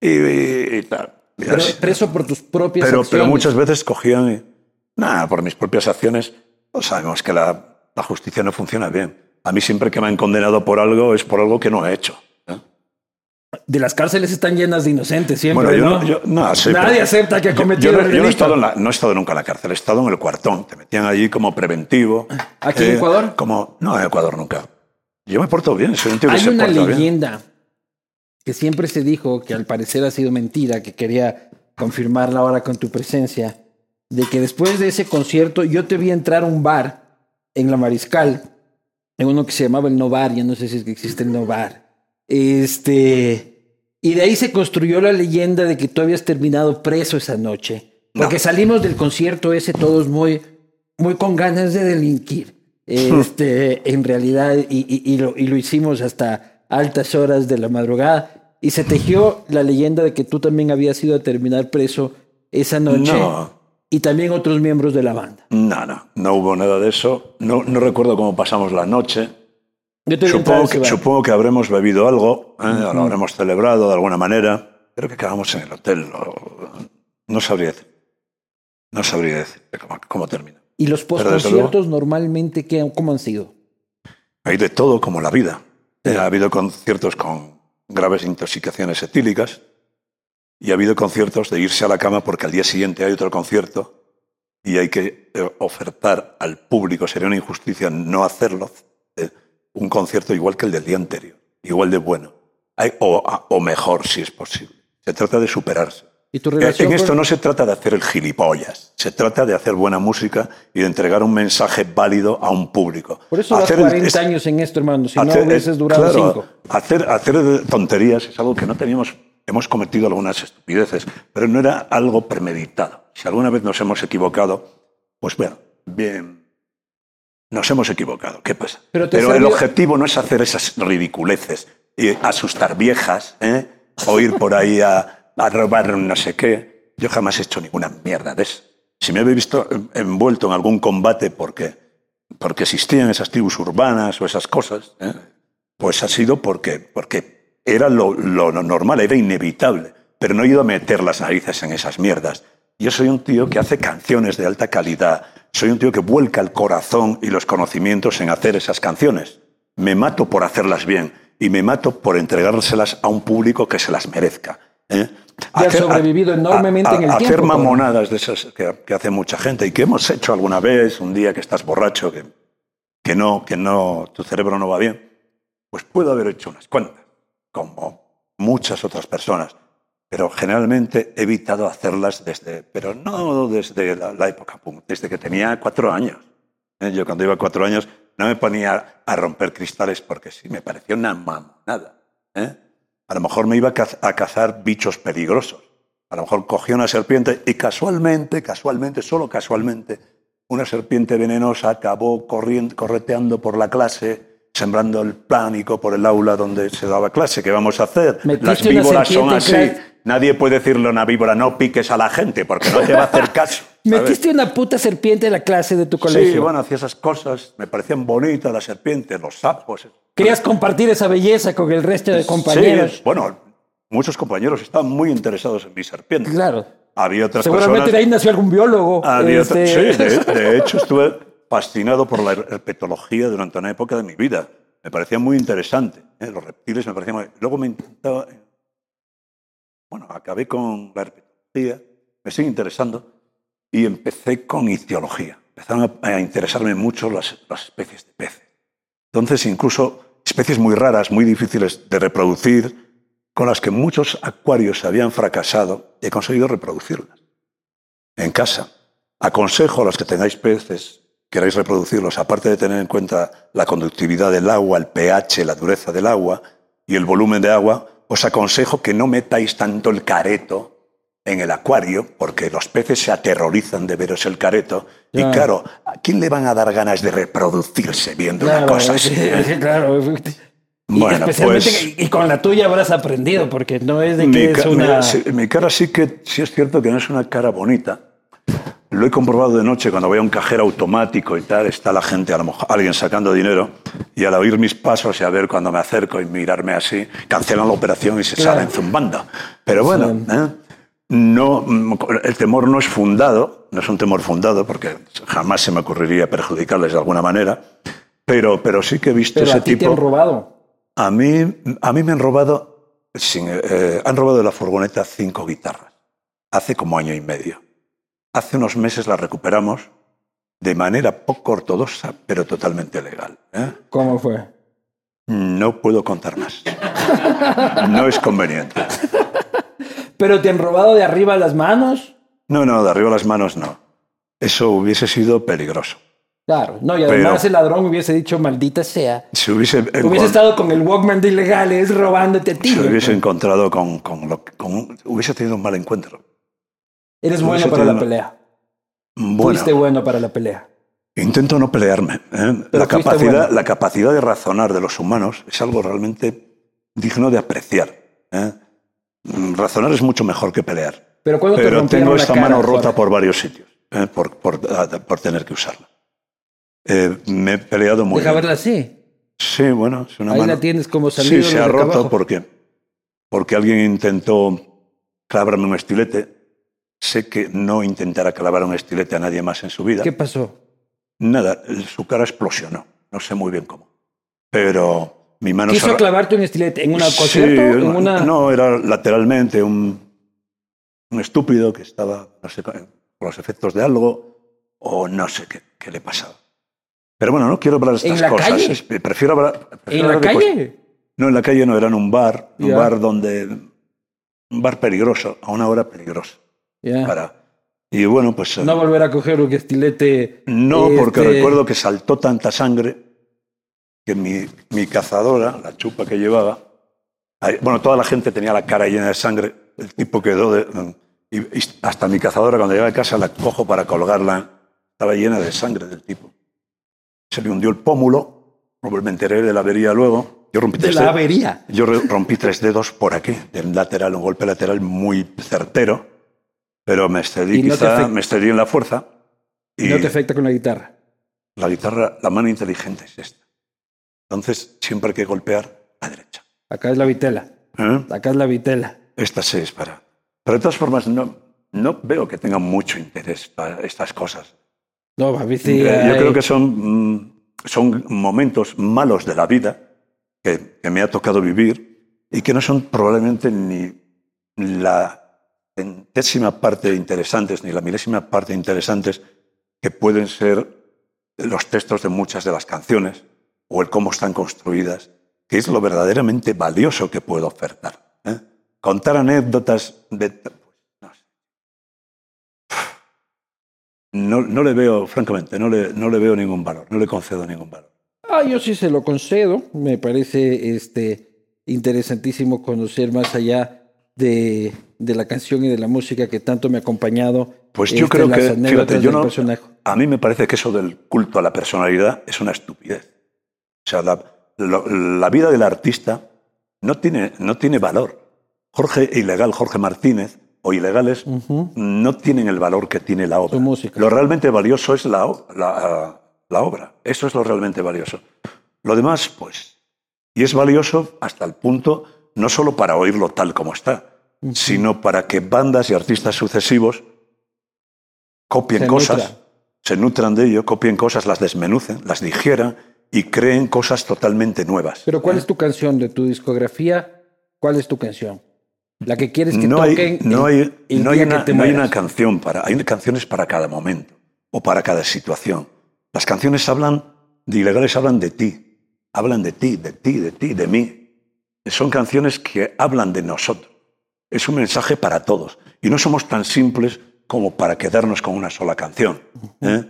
Speaker 2: Y, y- y tal.
Speaker 1: Pero preso por tus propias
Speaker 2: Pero,
Speaker 1: acciones.
Speaker 2: pero muchas veces cogían nada, por mis propias acciones, pues sabemos que la, la justicia no funciona bien. A mí siempre que me han condenado por algo es por algo que no he hecho. ¿eh?
Speaker 1: De las cárceles están llenas de inocentes siempre,
Speaker 2: Bueno, yo
Speaker 1: ¿no?
Speaker 2: yo- no, sí,
Speaker 1: Nadie acepta que ha
Speaker 2: yo-
Speaker 1: cometido
Speaker 2: yo,
Speaker 1: el
Speaker 2: yo no he estado en la- no he estado nunca en la cárcel, he estado en el cuartón. Te metían allí como preventivo. Eh,
Speaker 1: ¿Aquí en Ecuador?
Speaker 2: Como, no, en Ecuador nunca. Yo me porto bien, soy un tío que
Speaker 1: Hay
Speaker 2: se
Speaker 1: una
Speaker 2: porta bien.
Speaker 1: leyenda que siempre se dijo, que al parecer ha sido mentira, que quería confirmarla ahora con tu presencia, de que después de ese concierto yo te vi entrar a un bar en La Mariscal, en uno que se llamaba el Novar, ya no sé si es que existe el Novar. Este, y de ahí se construyó la leyenda de que tú habías terminado preso esa noche. Porque
Speaker 2: No.
Speaker 1: salimos del concierto ese todos muy, muy con ganas de delinquir. Este, en realidad, y, y- y lo, y lo hicimos hasta altas horas de la madrugada. Y se tejió la leyenda de que tú también habías ido a terminar preso esa noche.
Speaker 2: No.
Speaker 1: Y también otros miembros de la banda.
Speaker 2: No, no, no hubo nada de eso. No, no recuerdo cómo pasamos la noche.
Speaker 1: Yo te
Speaker 2: Supongo que, supongo que habremos bebido algo, ¿eh? lo habremos celebrado de alguna manera. Creo que acabamos en el hotel. No sabría decir. No sabría decir cómo, cómo termina.
Speaker 1: Y los postconciertos normalmente, ¿qué, ¿cómo han sido?
Speaker 2: Hay de todo, como la vida. Eh, ha habido conciertos con graves intoxicaciones etílicas y ha habido conciertos de irse a la cama porque al día siguiente hay otro concierto y hay que eh, ofertar al público, sería una injusticia no hacerlo, eh, un concierto igual que el del día anterior, igual de bueno, o, o mejor si es posible. Se trata de superarse.
Speaker 1: ¿Y tu
Speaker 2: Eh,
Speaker 1: relación
Speaker 2: En esto
Speaker 1: con-
Speaker 2: no se trata de hacer el gilipollas, se trata de hacer buena música y de entregar un mensaje válido a un público.
Speaker 1: Por eso
Speaker 2: Hacer el-
Speaker 1: 40
Speaker 2: es-
Speaker 1: años en esto, hermano. Si no
Speaker 2: hacer-
Speaker 1: hubieses
Speaker 2: eh,
Speaker 1: durado
Speaker 2: claro,
Speaker 1: 5.
Speaker 2: Hacer, hacer tonterías es algo que no teníamos. Hemos cometido algunas estupideces, pero no era algo premeditado. Si alguna vez nos hemos equivocado, pues bueno, bien, nos hemos equivocado. ¿Qué pasa?
Speaker 1: Pero
Speaker 2: el objetivo no es hacer esas ridiculeces y asustar viejas, ¿eh? o ir por ahí a, a robar no sé qué. Yo jamás he hecho ninguna mierda de eso. Si me habéis visto envuelto en algún combate porque, porque existían esas tribus urbanas o esas cosas, ¿eh? pues ha sido porque, porque era lo normal, era inevitable. Pero no he ido a meter las narices en esas mierdas. Yo soy un tío que hace canciones de alta calidad. Soy un tío que vuelca el corazón y los conocimientos en hacer esas canciones. Me mato por hacerlas bien y me mato por entregárselas a un público que se las merezca. ¿Eh?
Speaker 1: Y has sobrevivido enormemente en el
Speaker 2: Hacer
Speaker 1: tiempo, Pablo.
Speaker 2: mamonadas de esas que, que hace mucha gente y que hemos hecho alguna vez, un día que estás borracho, que, que no, que no, tu cerebro no va bien, pues puedo haber hecho unas cuantas, como muchas otras personas, pero generalmente he evitado hacerlas desde, pero no desde la, la época desde que tenía cuatro años. ¿eh? Yo cuando iba cuatro años no me ponía a romper cristales porque sí, me parecía una mamonada. ¿eh? A lo mejor me iba a caz- a cazar bichos peligrosos. A lo mejor cogía una serpiente y casualmente, casualmente, solo casualmente, una serpiente venenosa acabó corriendo, correteando por la clase, sembrando el pánico por el aula donde se daba clase. ¿Qué vamos a hacer? Las víboras son así. Nadie puede decirle a una víbora, no piques a la gente, porque no te va a hacer caso.
Speaker 1: Metiste una puta serpiente en la clase de tu colegio.
Speaker 2: Sí, bueno, hacía esas cosas. Me parecían bonitas las serpientes, los sapos.
Speaker 1: Querías compartir esa belleza con el resto de compañeros.
Speaker 2: Sí, bueno, muchos compañeros estaban muy interesados en mi serpiente.
Speaker 1: Claro.
Speaker 2: Había otras
Speaker 1: Seguramente
Speaker 2: personas...
Speaker 1: de ahí nació algún biólogo.
Speaker 2: había otra-
Speaker 1: este-
Speaker 2: Sí, de, de hecho estuve fascinado por la herpetología durante una época de mi vida. Me parecía muy interesante. ¿eh? Los reptiles me parecían muy... Luego me intentaba... Bueno, acabé con la herpetología, me sigue interesando, y empecé con ictiología. Empezaron a, a interesarme mucho las, las especies de peces. Entonces, incluso especies muy raras, muy difíciles de reproducir, con las que muchos acuarios habían fracasado, he conseguido reproducirlas en casa. Aconsejo a los que tengáis peces, queráis reproducirlos, aparte de tener en cuenta la conductividad del agua, el pH, la dureza del agua y el volumen de agua, os aconsejo que no metáis tanto el careto en el acuario, porque los peces se aterrorizan de veros el careto. Y claro, ¿a quién le van a dar ganas de reproducirse viendo
Speaker 1: Claro,
Speaker 2: una cosa así?
Speaker 1: sí, claro.
Speaker 2: Bueno, pues-
Speaker 1: y con la tuya habrás aprendido, porque no es de que es una...
Speaker 2: mi- sí, mi cara sí que sí es cierto que no es una cara bonita. Lo he comprobado de noche cuando voy a un cajero automático y tal, está la gente, a lo mejor alguien sacando dinero, y al oír mis pasos y a ver cuando me acerco y mirarme así, cancelan la operación y se
Speaker 1: Claro.
Speaker 2: salen zumbando. Pero bueno, ¿eh? No, mm, el temor no es fundado, no es un temor fundado, porque jamás se me ocurriría perjudicarles de alguna manera, pero, pero sí que he visto
Speaker 1: Pero
Speaker 2: ese
Speaker 1: a ti te
Speaker 2: tipo.
Speaker 1: han robado.
Speaker 2: A mí, a mí me han robado, sin- eh, han robado de la furgoneta cinco guitarras, hace como año y medio. Hace unos meses las recuperamos de manera poco ortodoxa, pero totalmente legal. ¿eh?
Speaker 1: ¿Cómo fue?
Speaker 2: No puedo contar más. No es conveniente.
Speaker 1: ¿Pero te han robado de arriba las manos?
Speaker 2: No, no, de arriba las manos no. Eso hubiese sido peligroso.
Speaker 1: Claro. No, y además
Speaker 2: Pero-
Speaker 1: el ladrón hubiese dicho, maldita sea.
Speaker 2: Si hubiese,
Speaker 1: Hubiese estado con el Walkman de ilegales robándote a ti.
Speaker 2: si hubiese encontrado con, con lo con- hubiese tenido un mal encuentro.
Speaker 1: Eres
Speaker 2: hubiese
Speaker 1: bueno para la pelea.
Speaker 2: Bueno,
Speaker 1: Fuiste bueno para la pelea.
Speaker 2: Intento no pelearme. ¿eh? La, capacidad,
Speaker 1: bueno.
Speaker 2: la capacidad de razonar de los humanos es algo realmente digno de apreciar. ¿eh? Mm, Razonar es mucho mejor que pelear.
Speaker 1: Pero cuando
Speaker 2: tengo esta
Speaker 1: cara,
Speaker 2: mano rota
Speaker 1: Jorge?
Speaker 2: por varios sitios, ¿eh? por, por- ah, por tener que usarla. Eh, me he peleado muy
Speaker 1: Deja
Speaker 2: bien.
Speaker 1: verla así.
Speaker 2: Sí, bueno, es una
Speaker 1: Ahí
Speaker 2: mano.
Speaker 1: la tienes como
Speaker 2: Sí,
Speaker 1: salido
Speaker 2: se ha roto porque, porque alguien intentó clavarme un estilete. Sé que no intentará clavar un estilete a nadie más en su vida.
Speaker 1: ¿Qué pasó?
Speaker 2: Nada, su cara explosionó. No sé muy bien cómo. Pero mi mano
Speaker 1: ¿Quiso clavarte un estilete en una
Speaker 2: Sí,
Speaker 1: concierto? en una...
Speaker 2: No, era lateralmente un, un estúpido que estaba, no sé, con los efectos de algo o no sé qué, qué le pasaba. Pero bueno, no quiero hablar de
Speaker 1: ¿En
Speaker 2: estas
Speaker 1: la
Speaker 2: cosas.
Speaker 1: calle?
Speaker 2: Es- prefiero hablar... prefiero
Speaker 1: ¿En la
Speaker 2: hablar
Speaker 1: calle?
Speaker 2: No, en la calle no, era en un bar. Un bar donde... Un bar peligroso, a una hora peligrosa.
Speaker 1: Ya.
Speaker 2: Para, y bueno, pues... eh,
Speaker 1: No volver a coger un estilete.
Speaker 2: no, porque
Speaker 1: este,
Speaker 2: recuerdo que saltó tanta sangre que mi, mi cazadora, la chupa que llevaba, bueno, toda la gente tenía la cara llena de sangre, el tipo quedó de... Y, hasta mi cazadora, cuando llegaba a casa, la cojo para colgarla, estaba llena de sangre del tipo. Se le hundió el pómulo, me enteré de la avería luego. Yo rompí
Speaker 1: De
Speaker 2: tres
Speaker 1: la
Speaker 2: dedos-
Speaker 1: avería.
Speaker 2: Yo rompí tres dedos por aquí, del lateral, un golpe lateral muy certero, pero me excedí
Speaker 1: no
Speaker 2: quizá, me excedí en la fuerza. Y
Speaker 1: No te afecta con la guitarra.
Speaker 2: la guitarra, la mano inteligente es esta. Entonces, siempre hay que golpear a derecha.
Speaker 1: Acá es la vitela.
Speaker 2: ¿Eh?
Speaker 1: Acá es la vitela.
Speaker 2: Esta se dispara. Pero de todas formas, no, no veo que tengan mucho interés para estas cosas.
Speaker 1: No, sí.
Speaker 2: Eh, Yo
Speaker 1: hay-
Speaker 2: creo que son, mm, son momentos malos de la vida que, que me ha tocado vivir y que no son probablemente ni la centésima parte interesantes ni la milésima parte interesantes que pueden ser los textos de muchas de las canciones o el cómo están construidas, que es lo verdaderamente valioso que puedo ofertar. ¿eh? Contar anécdotas de... no sé. no, no le veo, francamente, no le, no le veo ningún valor, no le concedo ningún valor.
Speaker 1: Ah, yo sí se lo concedo. Me parece este, interesantísimo conocer más allá de, de la canción y de la música que tanto me ha acompañado.
Speaker 2: Pues yo
Speaker 1: este,
Speaker 2: creo
Speaker 1: las
Speaker 2: que, fíjate, yo no,
Speaker 1: personaje.
Speaker 2: a mí me parece que eso del culto a la personalidad es una estupidez. O sea, la, la vida del artista no tiene, no tiene valor. Jorge Ilegal, Jorge Martínez o Ilegales no tienen el valor que tiene la obra. Lo realmente valioso es la, la, la obra. Eso es lo realmente valioso. Lo demás, pues, y es valioso hasta el punto, no solo para oírlo tal como está, sino para que bandas y artistas sucesivos copien
Speaker 1: Se
Speaker 2: cosas, se nutran de ello, copien cosas, las desmenucen, las digieran y creen cosas totalmente nuevas.
Speaker 1: Pero ¿cuál es tu canción de tu discografía? ¿Cuál es tu canción? La que quieres que
Speaker 2: no
Speaker 1: toquen
Speaker 2: hay, no
Speaker 1: el-
Speaker 2: hay,
Speaker 1: el
Speaker 2: no hay una,
Speaker 1: que te
Speaker 2: no hay una canción para, hay canciones para cada momento o para cada situación. Las canciones hablan, de ilegales hablan de ti, hablan de ti, de ti, de ti, de mí. Son canciones que hablan de nosotros. Es un mensaje para todos. Y no somos tan simples como para quedarnos con una sola canción. ¿eh?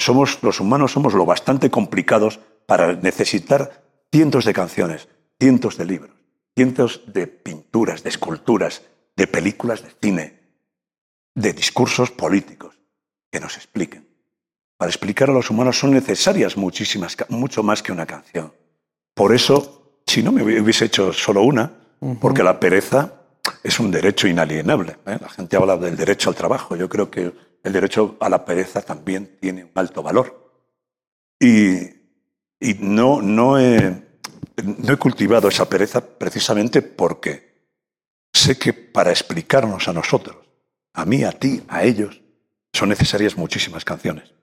Speaker 2: Somos, los humanos somos lo bastante complicados para necesitar cientos de canciones, cientos de libros, cientos de pinturas, de esculturas, de películas de cine, de discursos políticos que nos expliquen. Para explicar a los humanos son necesarias muchísimas, mucho más que una canción. Por eso, si no me hubiese hecho solo una, porque la pereza es un derecho inalienable. ¿eh? La gente habla del derecho al trabajo. Yo creo que el derecho a la pereza también tiene un alto valor. Y, no, no, he, cultivado esa pereza precisamente porque sé que para explicarnos a nosotros, a mí, a ti, a ellos, son necesarias muchísimas canciones.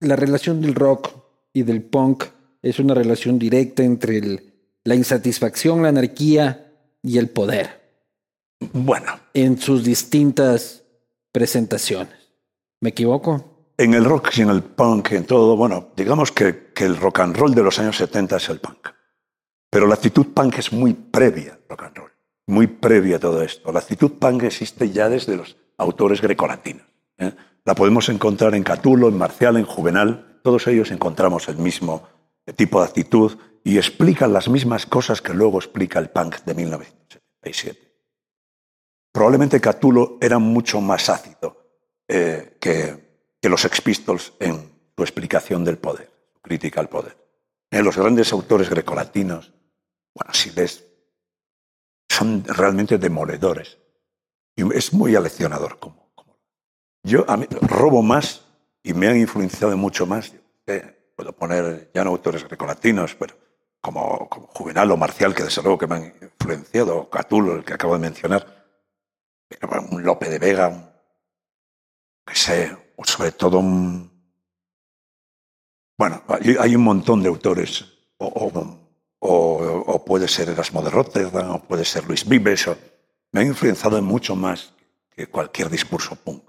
Speaker 1: La relación del rock y del punk es una relación directa entre la insatisfacción, la anarquía y el poder
Speaker 2: Bueno,
Speaker 1: en sus distintas presentaciones. ¿Me equivoco?
Speaker 2: en el rock y en el punk, en todo, bueno, digamos que, que el rock and roll de los años 70 es el punk. Pero la actitud punk es muy previa al rock and roll, muy previa a todo esto. La actitud punk existe ya desde los autores grecolatinos. ¿eh? La podemos encontrar en Catulo, en Marcial, en Juvenal. Todos ellos encontramos el mismo tipo de actitud y explican las mismas cosas que luego explica el punk de 1977. Probablemente Catulo era mucho más ácido eh, que, los Pistols en su explicación del poder, su crítica al poder. Eh, los grandes autores grecolatinos, bueno, si ves, son realmente demoledores. Y es muy aleccionador. Yo a mí, robo más y me han influenciado mucho más. eh, puedo poner ya autores grecolatinos, pero como, como Juvenal o Marcial, que desde luego que me han influenciado, o Catulo, el que acabo de mencionar, un Lope de Vega, que sé, o sobre todo un... Bueno, hay, un montón de autores, o, puede ser Erasmo de Rotterdam, o puede ser Luis Vives, me han influenciado en mucho más que cualquier discurso punk.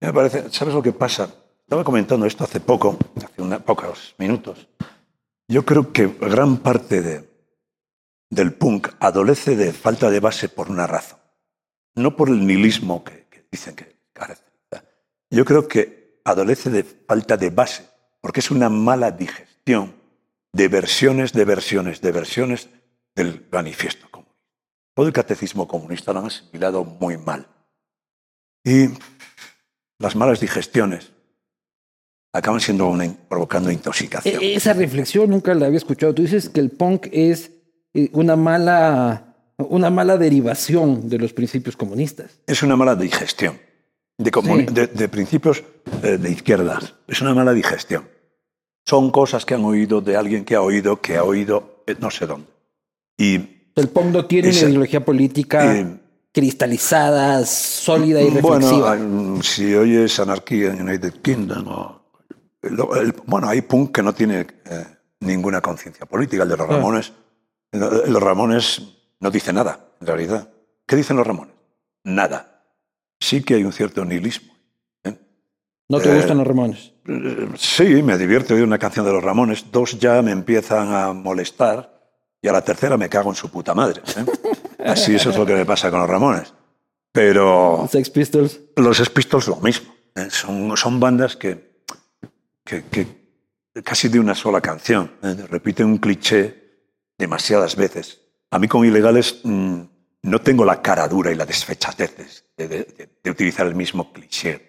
Speaker 2: Me parece, ¿sabes lo que pasa? Estaba comentando esto hace poco, hace unos pocos minutos. Yo creo que gran parte de, del punk adolece de falta de base por una razón. No por el nihilismo que, dicen que caracteriza. Yo creo que adolece de falta de base, porque es una mala digestión de versiones, de versiones, de versiones del manifiesto comunista. Todo el catecismo comunista lo han asimilado muy mal. Y las malas digestiones acaban siendo provocando intoxicación.
Speaker 1: E- Esa reflexión nunca la había escuchado. Tú dices que el punk es eh, una mala, una mala derivación de los principios comunistas.
Speaker 2: Es una mala digestión de,
Speaker 1: Sí.
Speaker 2: de- de principios eh, de izquierdas. Es una mala digestión. Son cosas que han oído de alguien que ha oído, que ha oído eh, no sé dónde. Y
Speaker 1: El punk no tiene
Speaker 2: Esa-
Speaker 1: una ideología política
Speaker 2: eh,
Speaker 1: cristalizada, sólida y
Speaker 2: bueno,
Speaker 1: reflexiva.
Speaker 2: hay- si oyes anarquía en United Kingdom, o- lo- el- bueno, hay punk que no tiene eh, ninguna conciencia política. El de los
Speaker 1: Ah.
Speaker 2: Ramones, el de los Ramones no dice nada, en realidad. ¿Qué dicen los Ramones? Nada. Sí que hay un cierto nihilismo. ¿eh?
Speaker 1: ¿No te
Speaker 2: eh,
Speaker 1: gustan los Ramones?
Speaker 2: Eh, Sí, me divierto oír una canción de los Ramones. Dos ya me empiezan a molestar y a la tercera me cago en su puta madre. ¿eh? Así eso es lo que me pasa con los Ramones. Pero
Speaker 1: Sex Pistols.
Speaker 2: los Sex Pistols lo mismo. Son, son bandas que, que, que casi de una sola canción. Repiten un cliché demasiadas veces. A mí con ilegales mm, no tengo la cara dura y la desfechatez de, de- de- de utilizar el mismo cliché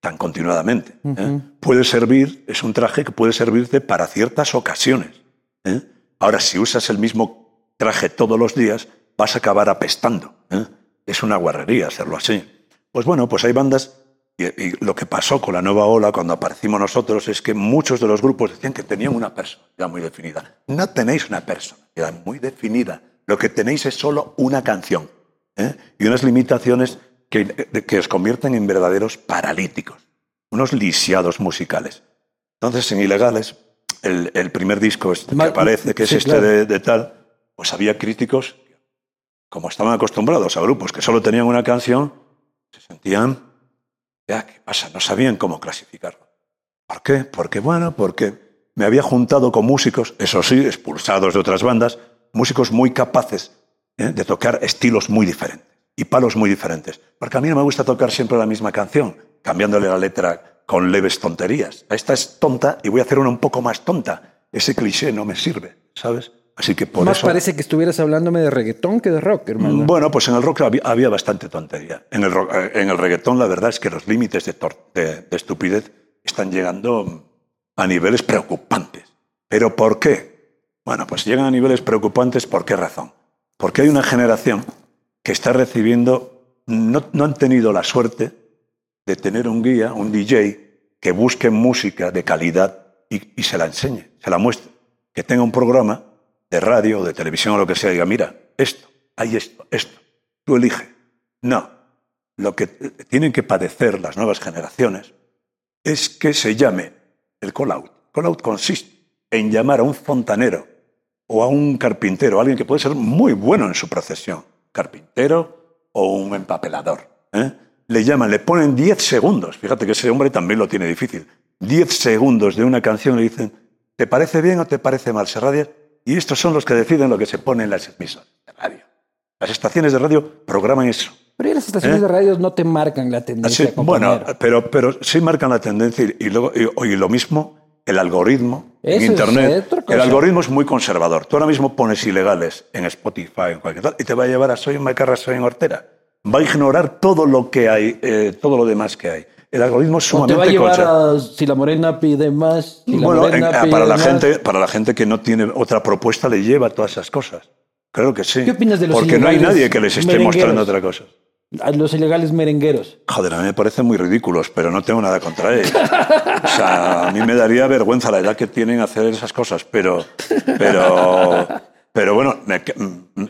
Speaker 2: tan continuadamente. ¿eh? Puede servir, es un traje que puede servirte para ciertas ocasiones. ¿eh? Ahora, si usas el mismo traje todos los días, vas a acabar apestando. ¿eh? Es una guarrería hacerlo así. Pues bueno, pues hay bandas, y, y lo que pasó con la nueva ola cuando aparecimos nosotros es que muchos de los grupos decían que tenían una personalidad muy definida. No tenéis una personalidad muy definida. Lo que tenéis es solo una canción ¿eh? y unas limitaciones que, que os convierten en verdaderos paralíticos, unos lisiados musicales. Entonces, en Ilegales, el, el primer disco este que aparece, que es
Speaker 1: sí,
Speaker 2: este
Speaker 1: claro.
Speaker 2: de, de tal, pues había críticos, como estaban acostumbrados a grupos que solo tenían una canción, se sentían, ya, ¿qué pasa? No sabían cómo clasificarlo. ¿Por qué? Porque, bueno, porque me había juntado con músicos, eso sí, expulsados de otras bandas, músicos muy capaces ¿eh? de tocar estilos muy diferentes y palos muy diferentes. Porque a mí no me gusta tocar siempre la misma canción, cambiándole la letra con leves tonterías. Esta es tonta y voy a hacer una un poco más tonta. Ese cliché no me sirve, ¿sabes? Así que por
Speaker 1: Más
Speaker 2: eso...
Speaker 1: parece que estuvieras hablándome de reggaetón que de rock, hermano.
Speaker 2: Bueno, pues en el rock había, había bastante tontería. En el, rock- eh, en el reggaetón la verdad es que los límites de, tor- de- de estupidez están llegando a niveles preocupantes. ¿Pero por qué? Bueno, pues llegan a niveles preocupantes ¿por qué razón? Porque hay una generación que está recibiendo, no, no han tenido la suerte de tener un guía, un DJ, que busque música de calidad y, se la enseñe, se la muestre. Que tenga un programa de radio o de televisión o lo que sea, y diga, mira, esto, hay esto, esto, tú elige. No, lo que tienen que padecer las nuevas generaciones es que se llame el call-out. Call-out consiste en llamar a un fontanero o a un carpintero, alguien que puede ser muy bueno en su profesión, carpintero o un empapelador. ¿eh? Le llaman, le ponen 10 segundos, fíjate que ese hombre también lo tiene difícil, 10 segundos de una canción y le dicen, ¿te parece bien o te parece mal? Se radia y estos son los que deciden lo que se pone en las emisoras de radio. Las estaciones de radio programan eso.
Speaker 1: Pero las estaciones
Speaker 2: ¿Eh?
Speaker 1: de radio no te marcan la tendencia,
Speaker 2: Así, bueno,
Speaker 1: compañero.
Speaker 2: pero, pero sí marcan la tendencia y, y luego, y, y lo mismo, el algoritmo en Internet. El algoritmo es muy conservador. Tú ahora mismo pones ilegales en Spotify, en cualquier tal, y te va a llevar a Soy Macarra, Soy en Hortera. Va a ignorar todo lo que hay, eh, todo lo demás que hay. El algoritmo es
Speaker 1: O te
Speaker 2: sumamente
Speaker 1: va a llevar a si la morena pide más. Si la
Speaker 2: Bueno,
Speaker 1: morena
Speaker 2: en-
Speaker 1: pide
Speaker 2: para, la
Speaker 1: más.
Speaker 2: gente, para la gente que no tiene otra propuesta, le lleva todas esas cosas. Claro que sí.
Speaker 1: ¿Qué opinas de los
Speaker 2: Porque no hay nadie que les esté mostrando otra cosa.
Speaker 1: A los ilegales merengueros.
Speaker 2: Joder, a mí me parecen muy ridículos, pero no tengo nada contra ellos. O sea, a mí me daría vergüenza la edad que tienen hacer esas cosas, pero, pero, pero bueno, me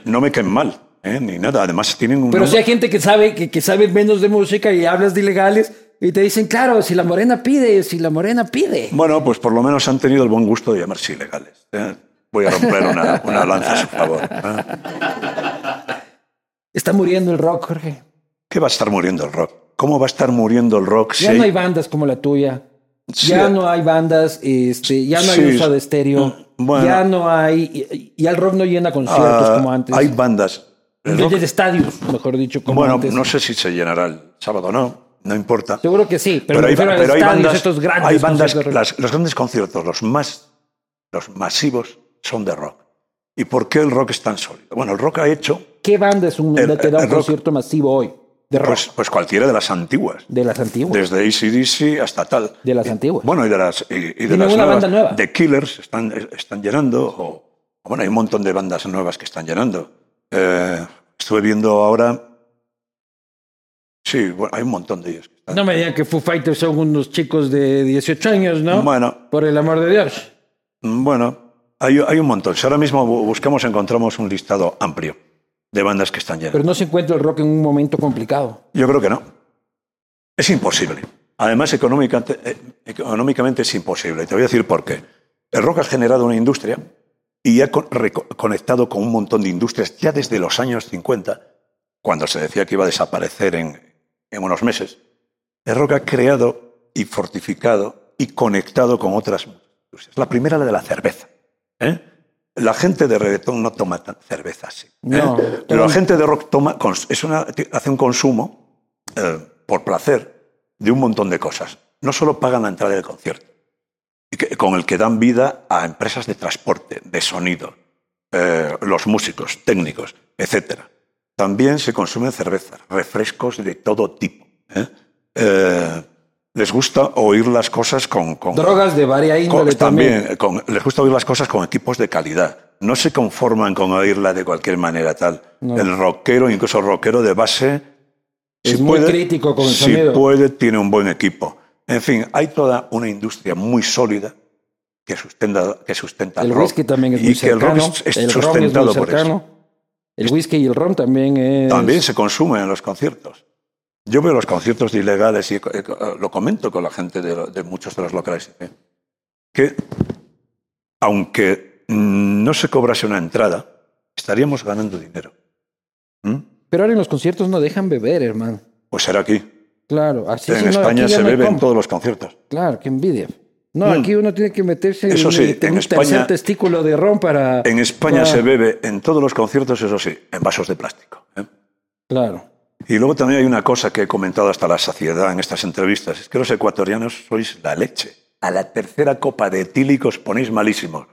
Speaker 2: no me queden mal, ¿eh? ni nada. Además tienen un...
Speaker 1: Pero si hay gente que sabe, que, que sabe menos de música y hablas de ilegales y te dicen, claro, si la morena pide, si la morena pide.
Speaker 2: Bueno, pues por lo menos han tenido el buen gusto de llamarse ilegales. ¿eh? Voy a romper una, una lanza a su favor. ¿eh?
Speaker 1: Está muriendo el rock, Jorge.
Speaker 2: ¿Qué va a estar muriendo el rock? ¿Cómo va a estar muriendo el rock si
Speaker 1: Ya
Speaker 2: hay-
Speaker 1: no hay bandas como la tuya.
Speaker 2: Sí.
Speaker 1: Ya no hay bandas, este, ya no hay
Speaker 2: Sí.
Speaker 1: uso de estéreo.
Speaker 2: Mm, bueno.
Speaker 1: Ya no hay. Y, y el rock no llena conciertos
Speaker 2: Ah,
Speaker 1: como antes.
Speaker 2: Hay bandas.
Speaker 1: De,
Speaker 2: rock-
Speaker 1: de estadios, mejor dicho, como
Speaker 2: bueno,
Speaker 1: antes.
Speaker 2: no sé si se llenará el sábado o no, no importa.
Speaker 1: Seguro que sí, pero,
Speaker 2: Pero, hay, pero hay bandas,
Speaker 1: estos grandes
Speaker 2: hay bandas las- los grandes conciertos, los más, los masivos, son de rock. ¿Y por qué el rock es tan sólido? Bueno, el rock ha hecho,
Speaker 1: ¿Qué banda es un,
Speaker 2: El-
Speaker 1: da un
Speaker 2: rock-
Speaker 1: concierto masivo hoy? De rock.
Speaker 2: pues, pues cualquiera de las antiguas,
Speaker 1: de las antiguas.
Speaker 2: desde ACDC hasta tal.
Speaker 1: De las antiguas.
Speaker 2: Bueno, y de las, y, y de las nuevas.
Speaker 1: banda nueva.
Speaker 2: The Killers están, están llenando, o, bueno, hay un montón de bandas nuevas que están llenando. Eh, estuve viendo ahora, sí, bueno, hay un montón de ellos. que están-
Speaker 1: No me digan que Foo Fighters son unos chicos de 18 años, ¿no?
Speaker 2: Bueno,
Speaker 1: Por el amor de Dios.
Speaker 2: Bueno, hay, hay un montón. Si ahora mismo bu- buscamos, encontramos un listado amplio de bandas que están llenas.
Speaker 1: Pero no se encuentra el rock en un momento complicado.
Speaker 2: Yo creo que no. Es imposible. Además, económicamente, eh, económicamente es imposible. Te voy a decir por qué. El rock ha generado una industria y ha conectado con un montón de industrias ya desde los años 50, cuando se decía que iba a desaparecer en, en unos meses. El rock ha creado y fortificado y conectado con otras industrias. La primera, la de la cerveza. ¿eh? La gente de reggaetón no toma cerveza así. ¿eh?
Speaker 1: No,
Speaker 2: Pero la gente de rock toma, es una, hace un consumo eh, por placer de un montón de cosas. No solo pagan la entrada del concierto, con el que dan vida a empresas de transporte, de sonido, eh, los músicos, técnicos, etc. También se consumen cervezas, refrescos de todo tipo. Les gusta oír las cosas con... con
Speaker 1: Drogas de varia
Speaker 2: con-
Speaker 1: índole también.
Speaker 2: también, con- les gusta oír las cosas con equipos de calidad. No se conforman con oírla de cualquier manera tal.
Speaker 1: No.
Speaker 2: El rockero, incluso el rockero de base,
Speaker 1: Es muy crítico con el
Speaker 2: si
Speaker 1: sonido.
Speaker 2: puede, tiene un buen equipo. En fin, hay toda una industria muy sólida que sustenta, que sustenta
Speaker 1: El
Speaker 2: rock.
Speaker 1: whisky también es
Speaker 2: y
Speaker 1: muy
Speaker 2: que el
Speaker 1: cercano.
Speaker 2: rock es,
Speaker 1: el ron es muy
Speaker 2: sustentado por eso.
Speaker 1: cercano. El whisky y el ron también es...
Speaker 2: También se consume en los conciertos. Yo veo los conciertos de ilegales y eh, eh, lo comento con la gente de, muchos de los locales. ¿eh? Que aunque no se cobrase una entrada, estaríamos ganando dinero. ¿Mm?
Speaker 1: Pero ahora en los conciertos no dejan beber, hermano.
Speaker 2: Pues será aquí.
Speaker 1: Claro, así
Speaker 2: en España se
Speaker 1: no
Speaker 2: bebe en todos los conciertos.
Speaker 1: Claro, qué envidia. No,
Speaker 2: Mm.
Speaker 1: aquí uno tiene que meterse
Speaker 2: Eso
Speaker 1: en,
Speaker 2: sí,
Speaker 1: en
Speaker 2: en
Speaker 1: un
Speaker 2: España-
Speaker 1: tercer testículo de ron para...
Speaker 2: En España
Speaker 1: para-
Speaker 2: se bebe en todos los conciertos, eso sí, en vasos de plástico. ¿eh?
Speaker 1: Claro.
Speaker 2: Y luego también hay una cosa que he comentado hasta la saciedad en estas entrevistas, es que los ecuatorianos sois la leche. A la tercera copa de etílicos ponéis malísimos.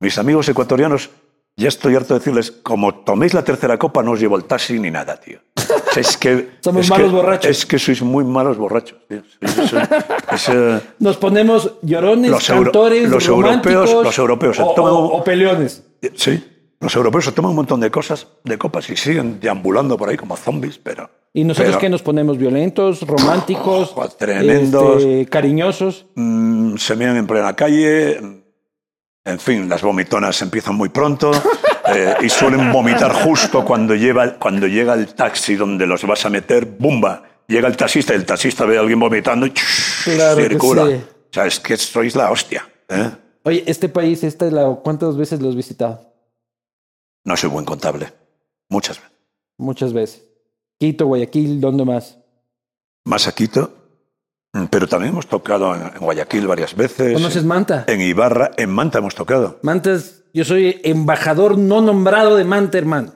Speaker 2: Mis amigos ecuatorianos, ya estoy harto de decirles, como toméis la tercera copa no os llevo el taxi ni nada, tío. Es que,
Speaker 1: Somos
Speaker 2: es
Speaker 1: malos
Speaker 2: que-
Speaker 1: borrachos.
Speaker 2: Es que sois muy malos borrachos. tío. Sois- sois- es, eh,
Speaker 1: Nos ponemos llorones,
Speaker 2: Los
Speaker 1: cantores,
Speaker 2: los europeos- los europeos
Speaker 1: o, o- o peleones.
Speaker 2: sí, los europeos se toman un montón de cosas, de copas y siguen deambulando por ahí como zombies, pero...
Speaker 1: Y nosotros que nos ponemos violentos, románticos,
Speaker 2: Oh, tremendos.
Speaker 1: este, cariñosos.
Speaker 2: Mm, se mean en plena calle. En fin, las vomitonas empiezan muy pronto eh, y suelen vomitar justo cuando, lleva, cuando llega el taxi donde los vas a meter. ¡Bumba! Llega el taxista y el taxista ve a alguien vomitando y
Speaker 1: Claro
Speaker 2: circula.
Speaker 1: sí.
Speaker 2: O sea, es que sois la hostia. ¿eh?
Speaker 1: Oye, este país, esta es la, ¿cuántas veces lo has visitado?
Speaker 2: No soy buen contable. Muchas veces.
Speaker 1: Muchas veces. Quito, Guayaquil, ¿dónde más?
Speaker 2: Más a Quito, mm, pero también hemos tocado en, Guayaquil varias veces.
Speaker 1: ¿Conoces Manta?
Speaker 2: En Ibarra, en Manta hemos tocado.
Speaker 1: Manta es, yo soy embajador no nombrado de Manta, hermano.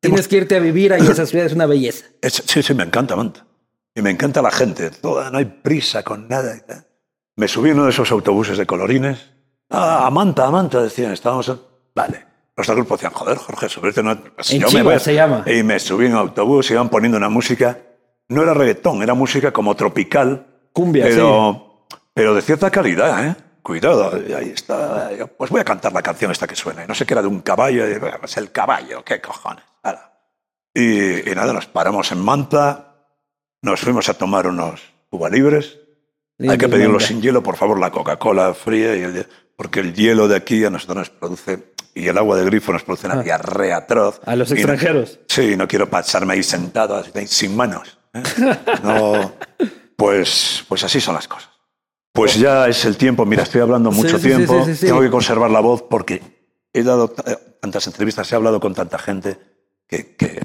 Speaker 1: Tienes que irte a vivir ahí, esa ciudad es una belleza.
Speaker 2: Es- sí, sí, me encanta Manta. Y me encanta la gente. Toda, no hay prisa con nada. Me subí en uno de esos autobuses de colorines. Ah, a Manta, a Manta, decían. Estábamos en... Vale. Los del grupo decían, joder, Jorge, una... Pues
Speaker 1: En
Speaker 2: yo me voy.
Speaker 1: se llama.
Speaker 2: Y me subí en autobús, iban poniendo una música... No era reggaetón, era música como tropical.
Speaker 1: Cumbia,
Speaker 2: pero, pero de cierta calidad, ¿eh? Cuidado, ahí está. Pues voy a cantar la canción esta que suena. No sé qué era de un caballo. Pues el caballo, qué cojones. Y, y nada, nos paramos en Manta, nos fuimos a tomar unos Cuba libres. Hay que
Speaker 1: Lindo,
Speaker 2: pedirlo sin hielo, por favor, la Coca-Cola fría, y el- porque el hielo de aquí a nosotros nos produce, y el agua de grifo nos produce una diarrea atroz.
Speaker 1: Ah. A los
Speaker 2: Y no-
Speaker 1: extranjeros.
Speaker 2: sí, no quiero pasarme ahí sentado sin manos. ¿eh? No, pues, pues así son las cosas. Pues ya es el tiempo, mira, estoy hablando mucho
Speaker 1: sí, sí,
Speaker 2: tiempo,
Speaker 1: sí,
Speaker 2: tengo que conservar la voz porque he dado t- tantas entrevistas, he hablado con tanta gente que, que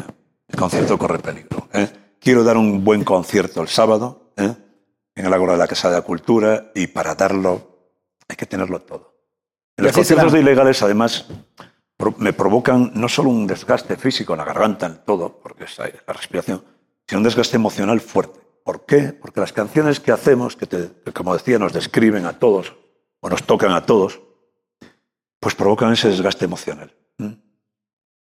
Speaker 2: el concierto corre peligro. ¿eh? Quiero dar un buen concierto el sábado ¿eh? en el Ágora de la Casa de la Cultura y para darlo hay que tenerlo todo.
Speaker 1: Y
Speaker 2: los conciertos de ilegales, además, me provocan no solo un desgaste físico en la garganta, en todo, porque es la respiración, sino un desgaste emocional fuerte. ¿Por qué? Porque las canciones que hacemos, que, te- que como decía, nos describen a todos, o nos tocan a todos, pues provocan ese desgaste emocional. ¿m?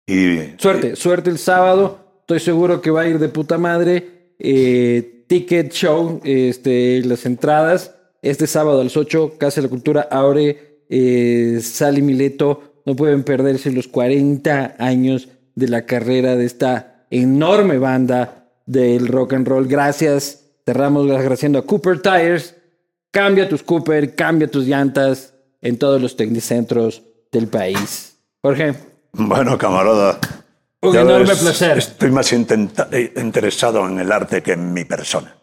Speaker 2: Y,
Speaker 1: Suerte, suerte el sábado. Estoy seguro que va a ir de puta madre. Eh, ticket show, este, las entradas. Este sábado a las 8, Casa de la Cultura abre eh, Sally Mileto. No pueden perderse los 40 años de la carrera de esta enorme banda del rock and roll. Gracias. Cerramos agradeciendo a Cooper Tires. Cambia tus Cooper, cambia tus llantas en todos los tecnicentros del país. Jorge,
Speaker 2: Bueno, camarada.
Speaker 1: Un enorme
Speaker 2: ves,
Speaker 1: placer.
Speaker 2: Estoy más eh, interesado en el arte que en mi persona.